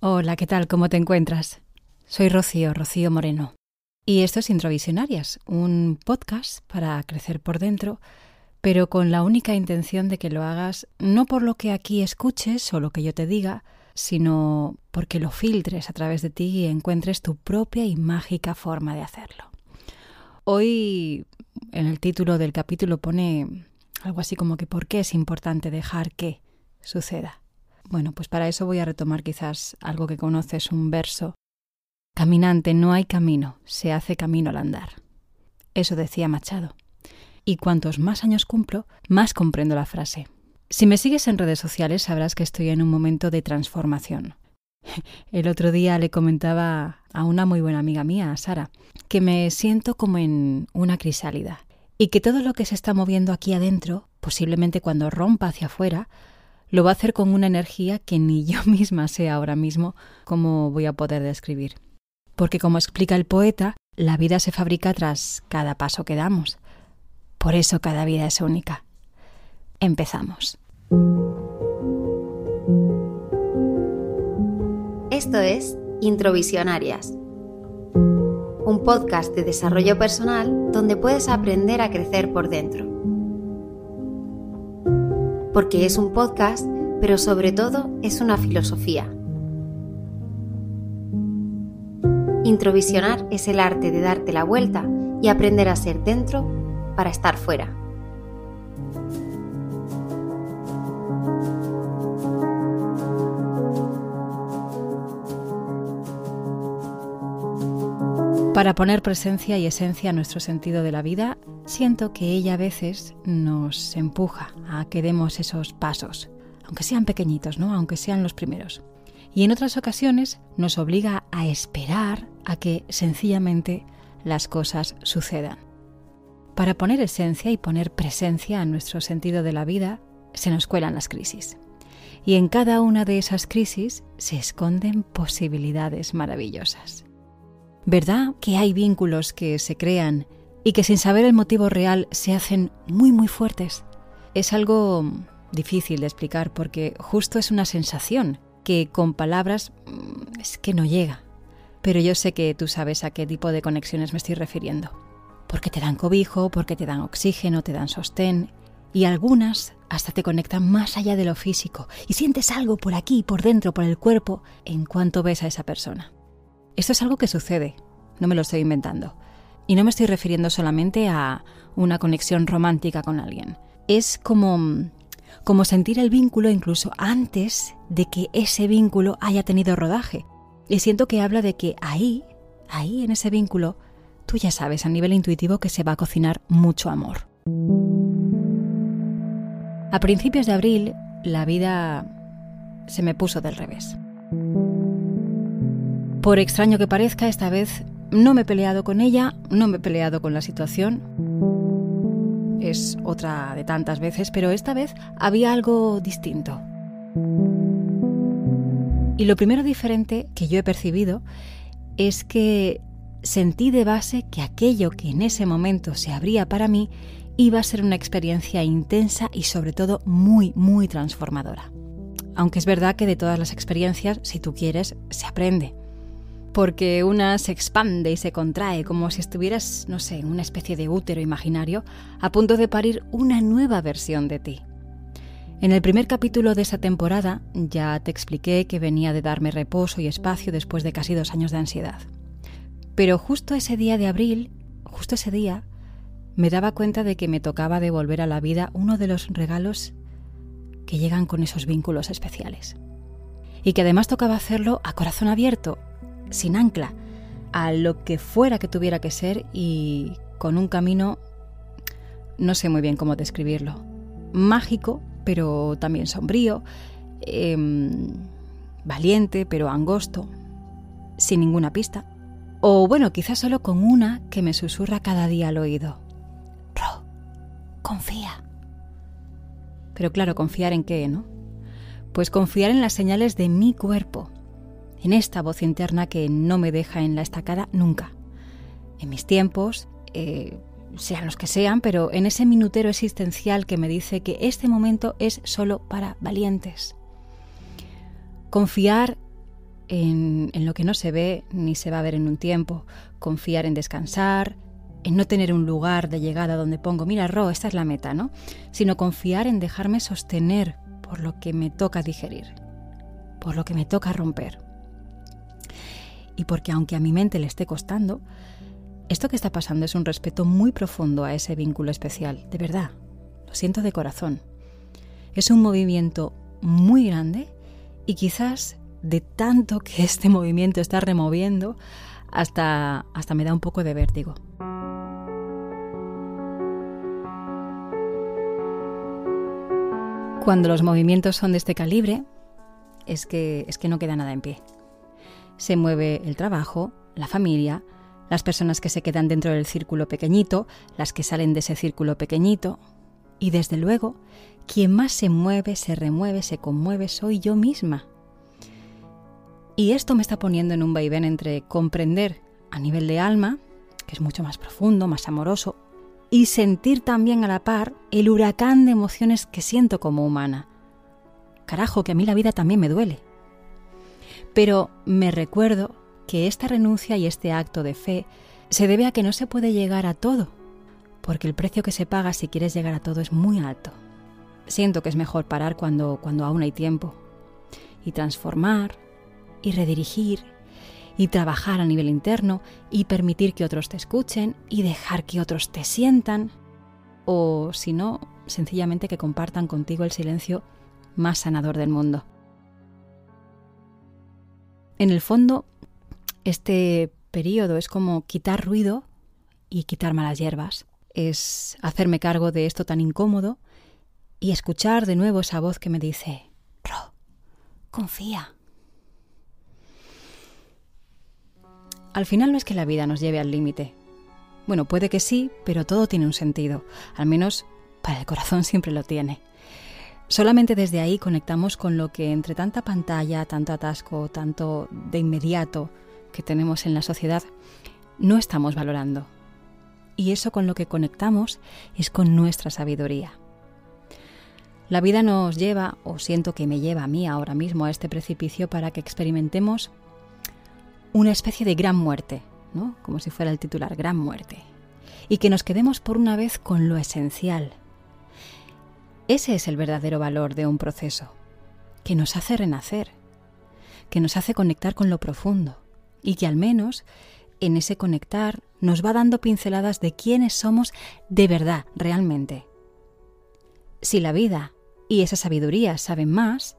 Hola, ¿qué tal? ¿Cómo te encuentras? Soy Rocío, Rocío Moreno. Y esto es Introvisionarias, un podcast para crecer por dentro, pero con la única intención de que lo hagas no por lo que aquí escuches o lo que yo te diga, sino porque lo filtres a través de ti y encuentres tu propia y mágica forma de hacerlo. Hoy en el título del capítulo pone algo así como que por qué es importante dejar que suceda. Bueno, pues para eso voy a retomar quizás algo que conoces, un verso. Caminante, no hay camino, se hace camino al andar. Eso decía Machado. Y cuantos más años cumplo, más comprendo la frase. Si me sigues en redes sociales sabrás que estoy en un momento de transformación. El otro día le comentaba a una muy buena amiga mía, Sara, que me siento como en una crisálida y que todo lo que se está moviendo aquí adentro, posiblemente cuando rompa hacia afuera, lo va a hacer con una energía que ni yo misma sé ahora mismo cómo voy a poder describir. Porque como explica el poeta, la vida se fabrica tras cada paso que damos. Por eso cada vida es única. Empezamos. Esto es Introvisionarias, un podcast de desarrollo personal donde puedes aprender a crecer por dentro porque es un podcast, pero sobre todo es una filosofía. Introvisionar es el arte de darte la vuelta y aprender a ser dentro para estar fuera. Para poner presencia y esencia a nuestro sentido de la vida, siento que ella a veces nos empuja a que demos esos pasos, aunque sean pequeñitos, ¿no? Aunque sean los primeros. Y en otras ocasiones nos obliga a esperar a que sencillamente las cosas sucedan. Para poner esencia y poner presencia a nuestro sentido de la vida, se nos cuelan las crisis. Y en cada una de esas crisis se esconden posibilidades maravillosas. ¿Verdad que hay vínculos que se crean y que sin saber el motivo real se hacen muy muy fuertes? Es algo difícil de explicar porque justo es una sensación que con palabras mm, es que no llega. Pero yo sé que tú sabes a qué tipo de conexiones me estoy refiriendo. Porque te dan cobijo, porque te dan oxígeno, te dan sostén y algunas hasta te conectan más allá de lo físico y sientes algo por aquí, por dentro, por el cuerpo, en cuanto ves a esa persona. Esto es algo que sucede, no me lo estoy inventando. Y no me estoy refiriendo solamente a una conexión romántica con alguien. Es como, como sentir el vínculo incluso antes de que ese vínculo haya tenido rodaje. Y siento que habla de que ahí, ahí en ese vínculo, tú ya sabes a nivel intuitivo que se va a cocinar mucho amor. A principios de abril, la vida se me puso del revés. Por extraño que parezca, esta vez no me he peleado con ella, no me he peleado con la situación. Es otra de tantas veces, pero esta vez había algo distinto. Y lo primero diferente que yo he percibido es que sentí de base que aquello que en ese momento se abría para mí iba a ser una experiencia intensa y sobre todo muy, muy transformadora. Aunque es verdad que de todas las experiencias, si tú quieres, se aprende porque una se expande y se contrae como si estuvieras, no sé, en una especie de útero imaginario a punto de parir una nueva versión de ti. En el primer capítulo de esa temporada ya te expliqué que venía de darme reposo y espacio después de casi dos años de ansiedad. Pero justo ese día de abril, justo ese día, me daba cuenta de que me tocaba devolver a la vida uno de los regalos que llegan con esos vínculos especiales. Y que además tocaba hacerlo a corazón abierto, sin ancla, a lo que fuera que tuviera que ser y con un camino, no sé muy bien cómo describirlo, mágico, pero también sombrío, em, valiente, pero angosto, sin ninguna pista. O bueno, quizás solo con una que me susurra cada día al oído. Ro, confía. Pero claro, confiar en qué, ¿no? Pues confiar en las señales de mi cuerpo, en esta voz interna que no me deja en la estacada nunca. En mis tiempos, eh, sean los que sean, pero en ese minutero existencial que me dice que este momento es solo para valientes. Confiar en, en lo que no se ve ni se va a ver en un tiempo, confiar en descansar, en no tener un lugar de llegada donde pongo, mira, Ro, esta es la meta, ¿no? Sino confiar en dejarme sostener por lo que me toca digerir, por lo que me toca romper. Y porque aunque a mi mente le esté costando, esto que está pasando es un respeto muy profundo a ese vínculo especial, de verdad, lo siento de corazón. Es un movimiento muy grande y quizás de tanto que este movimiento está removiendo, hasta, hasta me da un poco de vértigo. Cuando los movimientos son de este calibre, es que, es que no queda nada en pie. Se mueve el trabajo, la familia, las personas que se quedan dentro del círculo pequeñito, las que salen de ese círculo pequeñito. Y desde luego, quien más se mueve, se remueve, se conmueve, soy yo misma. Y esto me está poniendo en un vaivén entre comprender a nivel de alma, que es mucho más profundo, más amoroso, y sentir también a la par el huracán de emociones que siento como humana. Carajo, que a mí la vida también me duele. Pero me recuerdo que esta renuncia y este acto de fe se debe a que no se puede llegar a todo, porque el precio que se paga si quieres llegar a todo es muy alto. Siento que es mejor parar cuando, cuando aún hay tiempo, y transformar, y redirigir, y trabajar a nivel interno y permitir que otros te escuchen y dejar que otros te sientan o si no, sencillamente que compartan contigo el silencio más sanador del mundo. En el fondo, este periodo es como quitar ruido y quitar malas hierbas. Es hacerme cargo de esto tan incómodo y escuchar de nuevo esa voz que me dice, Ro, confía. Al final no es que la vida nos lleve al límite. Bueno, puede que sí, pero todo tiene un sentido. Al menos para el corazón siempre lo tiene. Solamente desde ahí conectamos con lo que entre tanta pantalla, tanto atasco, tanto de inmediato que tenemos en la sociedad, no estamos valorando. Y eso con lo que conectamos es con nuestra sabiduría. La vida nos lleva, o siento que me lleva a mí ahora mismo a este precipicio para que experimentemos una especie de gran muerte, ¿no? Como si fuera el titular, gran muerte. Y que nos quedemos por una vez con lo esencial. Ese es el verdadero valor de un proceso, que nos hace renacer, que nos hace conectar con lo profundo y que al menos en ese conectar nos va dando pinceladas de quiénes somos de verdad, realmente. Si la vida y esa sabiduría saben más,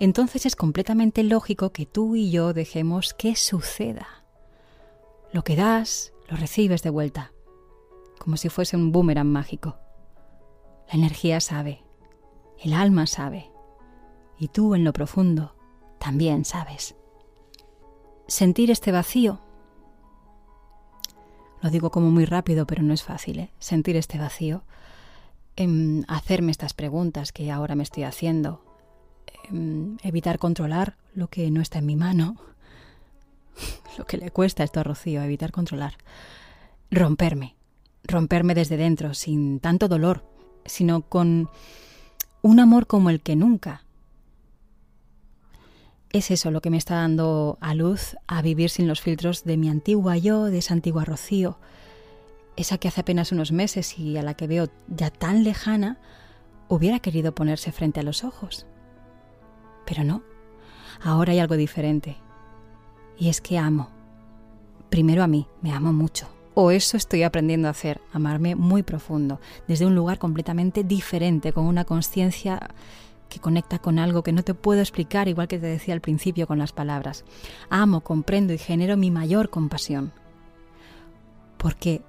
entonces es completamente lógico que tú y yo dejemos que suceda. Lo que das, lo recibes de vuelta, como si fuese un boomerang mágico. La energía sabe, el alma sabe, y tú en lo profundo también sabes. Sentir este vacío, lo digo como muy rápido, pero no es fácil, ¿eh? sentir este vacío, en hacerme estas preguntas que ahora me estoy haciendo, Em, evitar controlar lo que no está en mi mano, lo que le cuesta esto a Rocío, evitar controlar, romperme, romperme desde dentro, sin tanto dolor, sino con un amor como el que nunca. Es eso lo que me está dando a luz a vivir sin los filtros de mi antigua yo, de esa antigua Rocío, esa que hace apenas unos meses y a la que veo ya tan lejana, hubiera querido ponerse frente a los ojos. Pero no, ahora hay algo diferente. Y es que amo. Primero a mí, me amo mucho. O eso estoy aprendiendo a hacer, amarme muy profundo, desde un lugar completamente diferente, con una conciencia que conecta con algo que no te puedo explicar, igual que te decía al principio con las palabras. Amo, comprendo y genero mi mayor compasión. Porque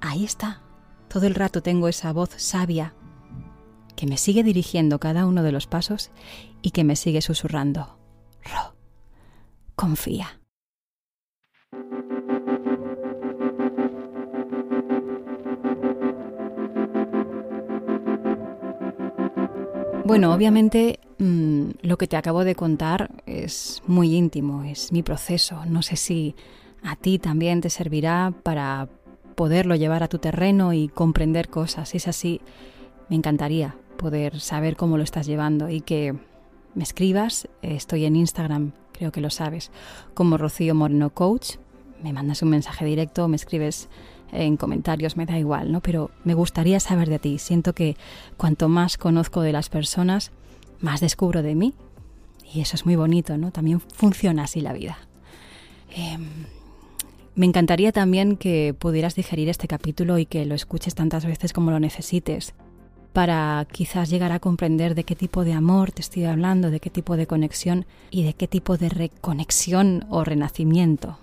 ahí está. Todo el rato tengo esa voz sabia que me sigue dirigiendo cada uno de los pasos y que me sigue susurrando, Ro, confía. Bueno, obviamente mm, lo que te acabo de contar es muy íntimo, es mi proceso. No sé si a ti también te servirá para poderlo llevar a tu terreno y comprender cosas. Si es así, me encantaría poder saber cómo lo estás llevando y que me escribas. Estoy en Instagram creo que lo sabes, como Rocío Moreno Coach. Me mandas un mensaje directo, me escribes en comentarios, me da igual, ¿no? Pero me gustaría saber de ti. Siento que cuanto más conozco de las personas, más descubro de mí. Y eso es muy bonito, ¿no? También funciona así la vida. Em, me encantaría también que pudieras digerir este capítulo y que lo escuches tantas veces como lo necesites para quizás llegar a comprender de qué tipo de amor te estoy hablando, de qué tipo de conexión y de qué tipo de reconexión o renacimiento.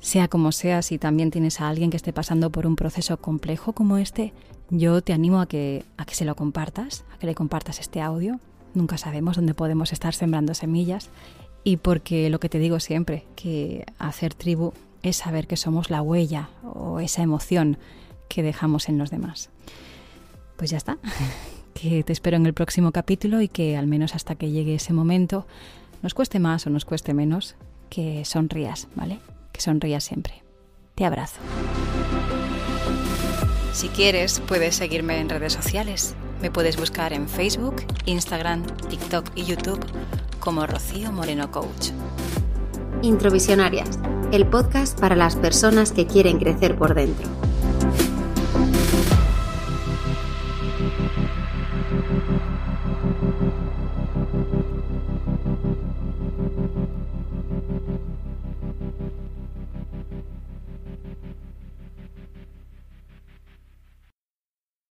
Sea como sea, si también tienes a alguien que esté pasando por un proceso complejo como este, yo te animo a que, a que se lo compartas, a que le compartas este audio. Nunca sabemos dónde podemos estar sembrando semillas y porque lo que te digo siempre, que hacer tribu es saber que somos la huella o esa emoción que dejamos en los demás pues ya está. Que te espero en el próximo capítulo y que al menos hasta que llegue ese momento, nos cueste más o nos cueste menos, que sonrías, ¿vale? Que sonrías siempre. Te abrazo. Si quieres, puedes seguirme en redes sociales. Me puedes buscar en Facebook, Instagram, TikTok y YouTube como Rocío Moreno Coach. Introvisionarias, el podcast para las personas que quieren crecer por dentro.